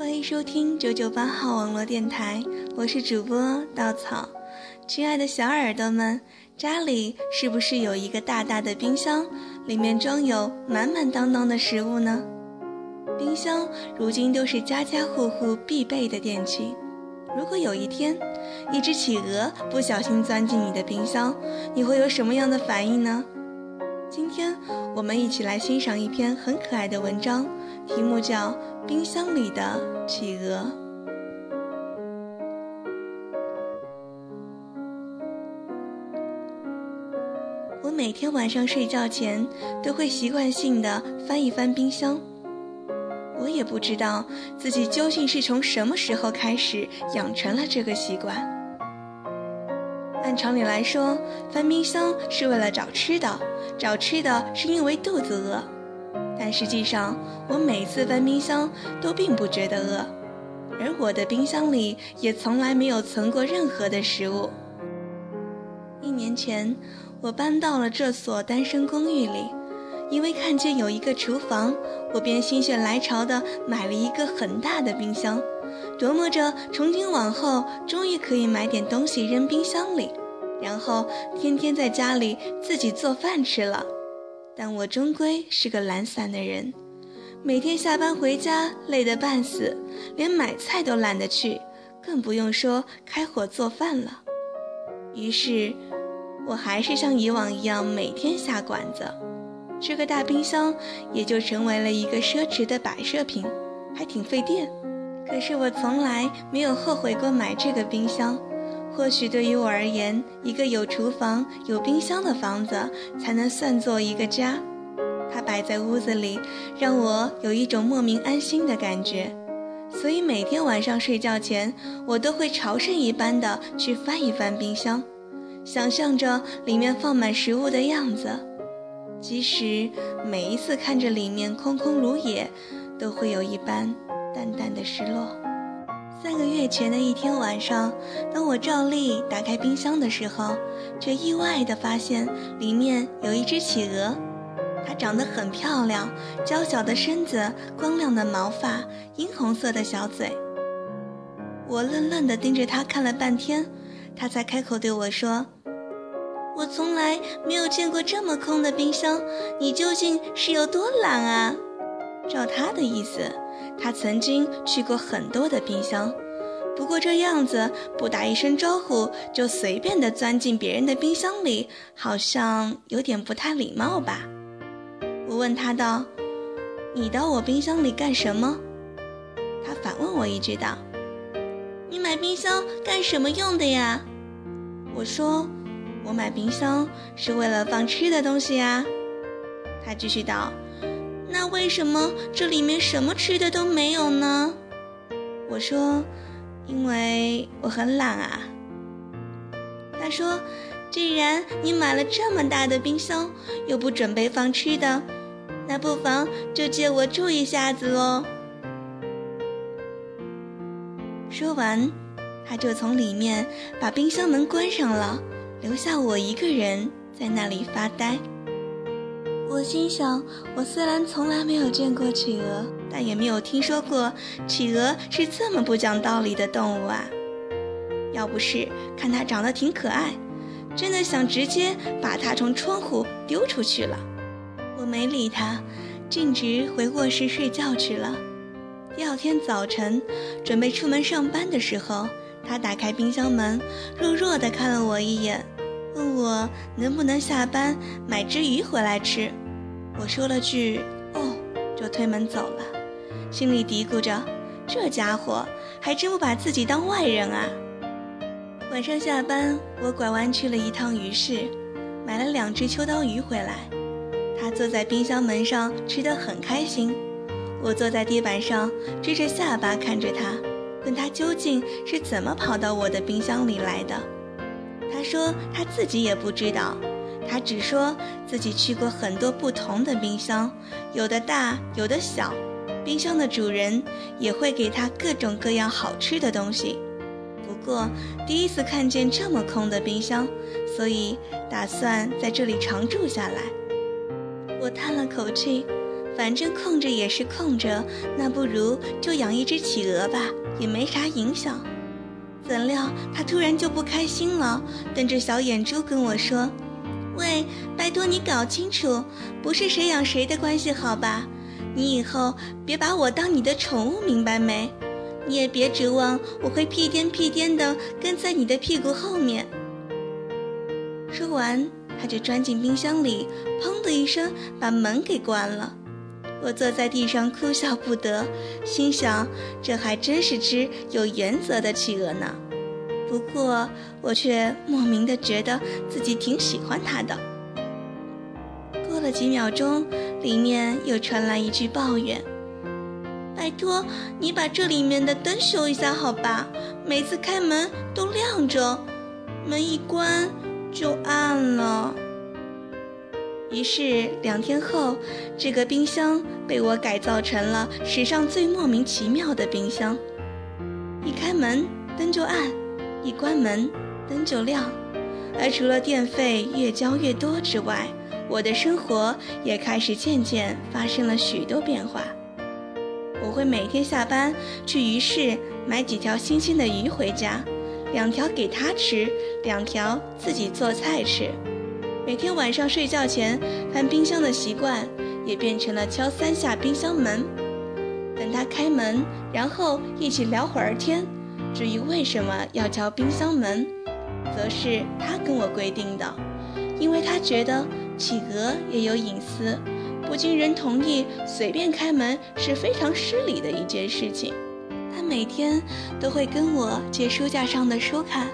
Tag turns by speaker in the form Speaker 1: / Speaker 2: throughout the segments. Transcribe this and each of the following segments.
Speaker 1: 欢迎收听九九八号网络电台，我是主播稻草。亲爱的小耳朵们，家里是不是有一个大大的冰箱，里面装有满满当当的食物呢？冰箱如今都是家家户户必备的电器。如果有一天，一只企鹅不小心钻进你的冰箱，你会有什么样的反应呢？今天我们一起来欣赏一篇很可爱的文章，题目叫《冰箱里的企鹅》。我每天晚上睡觉前都会习惯性的翻一翻冰箱。我也不知道自己究竟是从什么时候开始养成了这个习惯。按常理来说，翻冰箱是为了找吃的，找吃的是因为肚子饿。但实际上，我每次翻冰箱都并不觉得饿，而我的冰箱里也从来没有存过任何的食物。一年前，我搬到了这所单身公寓里。因为看见有一个厨房，我便心血来潮地买了一个很大的冰箱，琢磨着从今往后终于可以买点东西扔冰箱里，然后天天在家里自己做饭吃了。但我终归是个懒散的人，每天下班回家累得半死，连买菜都懒得去，更不用说开火做饭了。于是，我还是像以往一样每天下馆子。这个大冰箱也就成为了一个奢侈的摆设品，还挺费电。可是我从来没有后悔过买这个冰箱。或许对于我而言，一个有厨房、有冰箱的房子才能算作一个家。它摆在屋子里，让我有一种莫名安心的感觉。所以每天晚上睡觉前，我都会朝圣一般的去翻一翻冰箱，想象着里面放满食物的样子。即使每一次看着里面空空如也，都会有一般淡淡的失落。三个月前的一天晚上，当我照例打开冰箱的时候，却意外地发现里面有一只企鹅。它长得很漂亮，娇小的身子，光亮的毛发，殷红色的小嘴。我愣愣地盯着它看了半天，它才开口对我说。我从来没有见过这么空的冰箱，你究竟是有多懒啊？照他的意思，他曾经去过很多的冰箱，不过这样子不打一声招呼就随便的钻进别人的冰箱里，好像有点不太礼貌吧？我问他道：“你到我冰箱里干什么？”他反问我一句道：“你买冰箱干什么用的呀？”我说。我买冰箱是为了放吃的东西呀，他继续道：“那为什么这里面什么吃的都没有呢？”我说：“因为我很懒啊。”他说：“既然你买了这么大的冰箱，又不准备放吃的，那不妨就借我住一下子喽。”说完，他就从里面把冰箱门关上了。留下我一个人在那里发呆。我心想，我虽然从来没有见过企鹅，但也没有听说过企鹅是这么不讲道理的动物啊！要不是看它长得挺可爱，真的想直接把它从窗户丢出去了。我没理它，径直回卧室睡觉去了。第二天早晨，准备出门上班的时候。它打开冰箱门，弱弱地看了我一眼，问我能不能下班买只鱼回来吃。我说了句“哦”，就推门走了，心里嘀咕着：这家伙还真不把自己当外人啊。晚上下班，我拐弯去了一趟鱼市，买了两只秋刀鱼回来。他坐在冰箱门上吃得很开心，我坐在地板上支着下巴看着他。问他究竟是怎么跑到我的冰箱里来的？他说他自己也不知道，他只说自己去过很多不同的冰箱，有的大，有的小。冰箱的主人也会给他各种各样好吃的东西。不过第一次看见这么空的冰箱，所以打算在这里常住下来。我叹了口气。反正空着也是空着，那不如就养一只企鹅吧，也没啥影响。怎料他突然就不开心了，瞪着小眼珠跟我说：“喂，拜托你搞清楚，不是谁养谁的关系，好吧？你以后别把我当你的宠物，明白没？你也别指望我会屁颠屁颠的跟在你的屁股后面。”说完，他就钻进冰箱里，砰的一声把门给关了。我坐在地上哭笑不得，心想：这还真是只有原则的企鹅呢。不过我却莫名的觉得自己挺喜欢它的。过了几秒钟，里面又传来一句抱怨：“拜托，你把这里面的灯修一下好吧？每次开门都亮着，门一关就暗了。”于是两天后，这个冰箱被我改造成了史上最莫名其妙的冰箱。一开门灯就暗，一关门灯就亮。而除了电费越交越多之外，我的生活也开始渐渐发生了许多变化。我会每天下班去鱼市买几条新鲜的鱼回家，两条给他吃，两条自己做菜吃。每天晚上睡觉前翻冰箱的习惯，也变成了敲三下冰箱门，等他开门，然后一起聊会儿天。至于为什么要敲冰箱门，则是他跟我规定的，因为他觉得企鹅也有隐私，不经人同意随便开门是非常失礼的一件事情。他每天都会跟我借书架上的书看。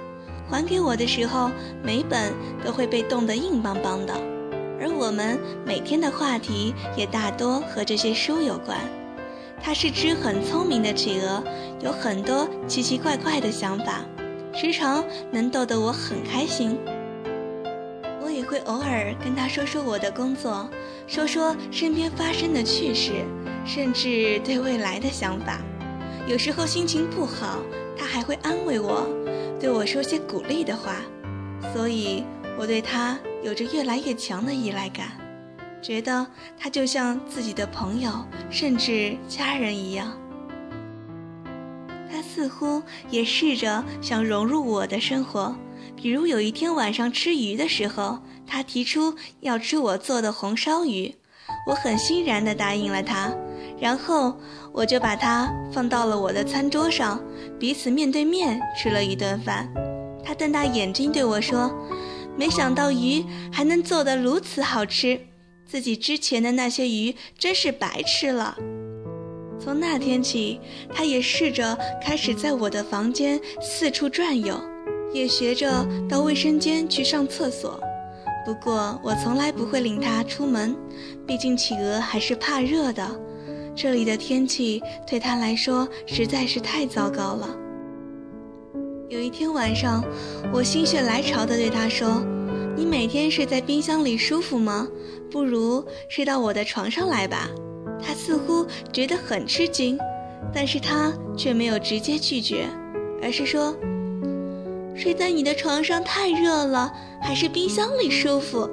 Speaker 1: 还给我的时候，每本都会被冻得硬邦邦的，而我们每天的话题也大多和这些书有关。它是只很聪明的企鹅，有很多奇奇怪怪的想法，时常能逗得我很开心。我也会偶尔跟他说说我的工作，说说身边发生的趣事，甚至对未来的想法。有时候心情不好，他还会安慰我。对我说些鼓励的话，所以我对他有着越来越强的依赖感，觉得他就像自己的朋友，甚至家人一样。他似乎也试着想融入我的生活，比如有一天晚上吃鱼的时候，他提出要吃我做的红烧鱼，我很欣然地答应了他。然后我就把它放到了我的餐桌上，彼此面对面吃了一顿饭。他瞪大眼睛对我说：“没想到鱼还能做得如此好吃，自己之前的那些鱼真是白吃了。”从那天起，他也试着开始在我的房间四处转悠，也学着到卫生间去上厕所。不过我从来不会领他出门，毕竟企鹅还是怕热的。这里的天气对他来说实在是太糟糕了。有一天晚上，我心血来潮地对他说：“你每天睡在冰箱里舒服吗？不如睡到我的床上来吧。”他似乎觉得很吃惊，但是他却没有直接拒绝，而是说：“睡在你的床上太热了，还是冰箱里舒服。”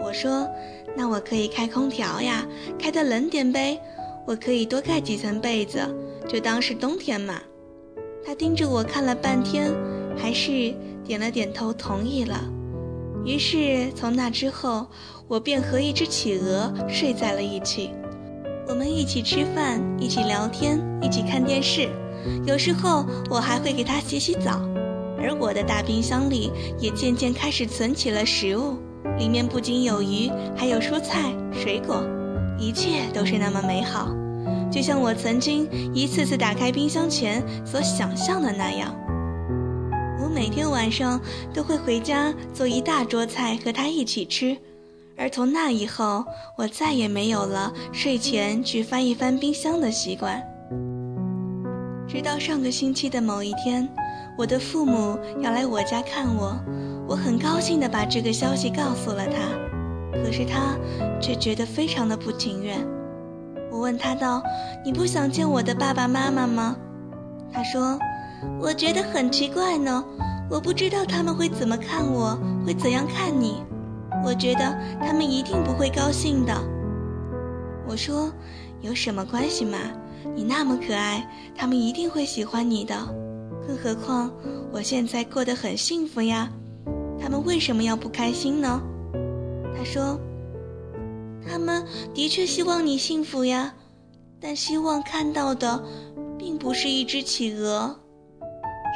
Speaker 1: 我说：“那我可以开空调呀，开得冷点呗。”我可以多盖几层被子，就当是冬天嘛。他盯着我看了半天，还是点了点头，同意了。于是从那之后，我便和一只企鹅睡在了一起。我们一起吃饭，一起聊天，一起看电视。有时候我还会给它洗洗澡。而我的大冰箱里也渐渐开始存起了食物，里面不仅有鱼，还有蔬菜、水果。一切都是那么美好，就像我曾经一次次打开冰箱前所想象的那样。我每天晚上都会回家做一大桌菜和它一起吃，而从那以后，我再也没有了睡前去翻一翻冰箱的习惯。直到上个星期的某一天，我的父母要来我家看我，我很高兴地把这个消息告诉了他。可是他却觉得非常的不情愿。我问他道：“你不想见我的爸爸妈妈吗？”他说：“我觉得很奇怪呢，我不知道他们会怎么看我，会怎样看你。我觉得他们一定不会高兴的。”我说：“有什么关系嘛？你那么可爱，他们一定会喜欢你的。更何况我现在过得很幸福呀，他们为什么要不开心呢？”他说：“他们的确希望你幸福呀，但希望看到的，并不是一只企鹅。”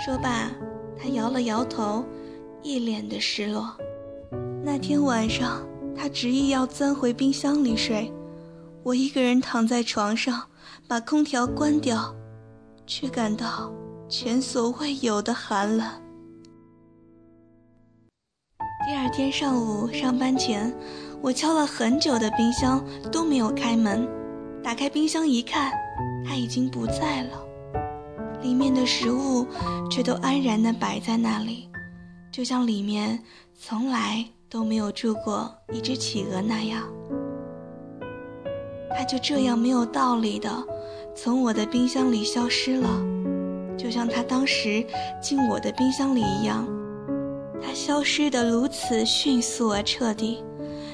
Speaker 1: 说罢，他摇了摇头，一脸的失落。那天晚上，他执意要钻回冰箱里睡。我一个人躺在床上，把空调关掉，却感到前所未有的寒冷。第二天上午上班前，我敲了很久的冰箱都没有开门。打开冰箱一看，他已经不在了，里面的食物却都安然地摆在那里，就像里面从来都没有住过一只企鹅那样。它就这样没有道理的从我的冰箱里消失了，就像它当时进我的冰箱里一样。它消失的如此迅速而彻底，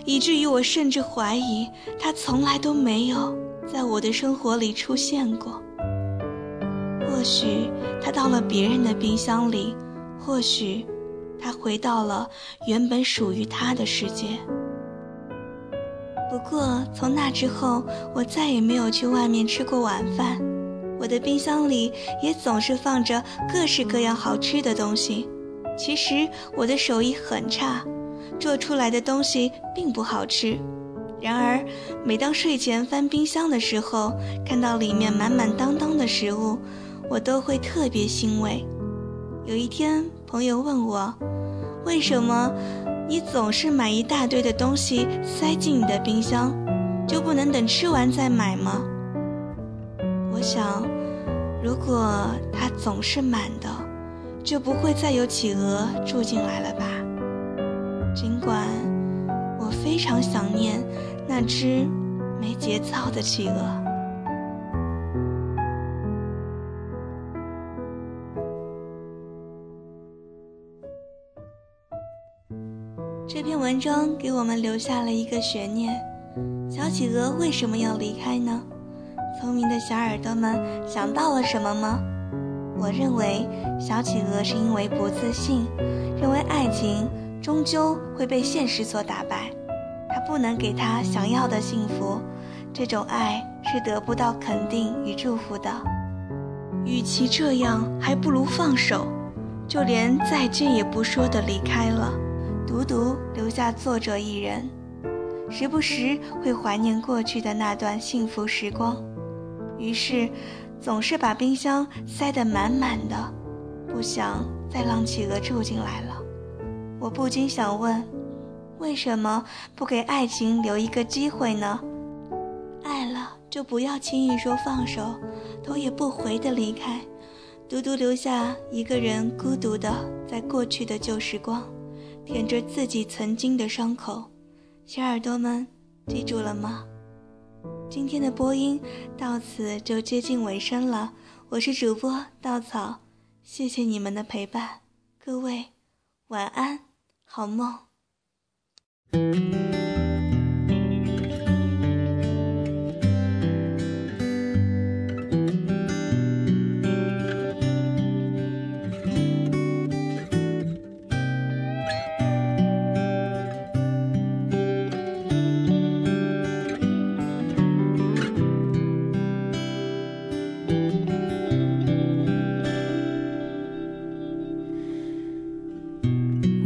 Speaker 1: 以至于我甚至怀疑它从来都没有在我的生活里出现过。或许它到了别人的冰箱里，或许他回到了原本属于他的世界。不过，从那之后，我再也没有去外面吃过晚饭。我的冰箱里也总是放着各式各样好吃的东西。其实我的手艺很差，做出来的东西并不好吃。然而，每当睡前翻冰箱的时候，看到里面满满当当的食物，我都会特别欣慰。有一天，朋友问我，为什么？你总是买一大堆的东西塞进你的冰箱，就不能等吃完再买吗？我想，如果它总是满的，就不会再有企鹅住进来了吧。尽管我非常想念那只没节操的企鹅。文章给我们留下了一个悬念：小企鹅为什么要离开呢？聪明的小耳朵们想到了什么吗？我认为小企鹅是因为不自信，认为爱情终究会被现实所打败，它不能给他想要的幸福，这种爱是得不到肯定与祝福的。与其这样，还不如放手，就连再见也不说的离开了。独独留下作者一人，时不时会怀念过去的那段幸福时光，于是总是把冰箱塞得满满的，不想再让企鹅住进来了。我不禁想问：为什么不给爱情留一个机会呢？爱了就不要轻易说放手，头也不回的离开，独独留下一个人孤独的在过去的旧时光。舔着自己曾经的伤口，小耳朵们，记住了吗？今天的播音到此就接近尾声了，我是主播稻草，谢谢你们的陪伴，各位晚安，好梦。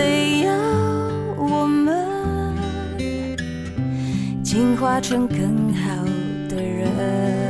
Speaker 2: 得要我们进化成更好的人。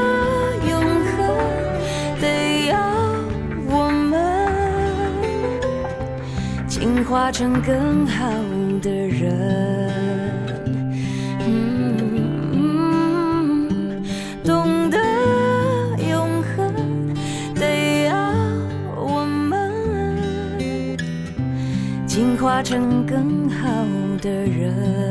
Speaker 2: 化成更好的人。嗯，懂得永恒，得要我们进化成更好的人。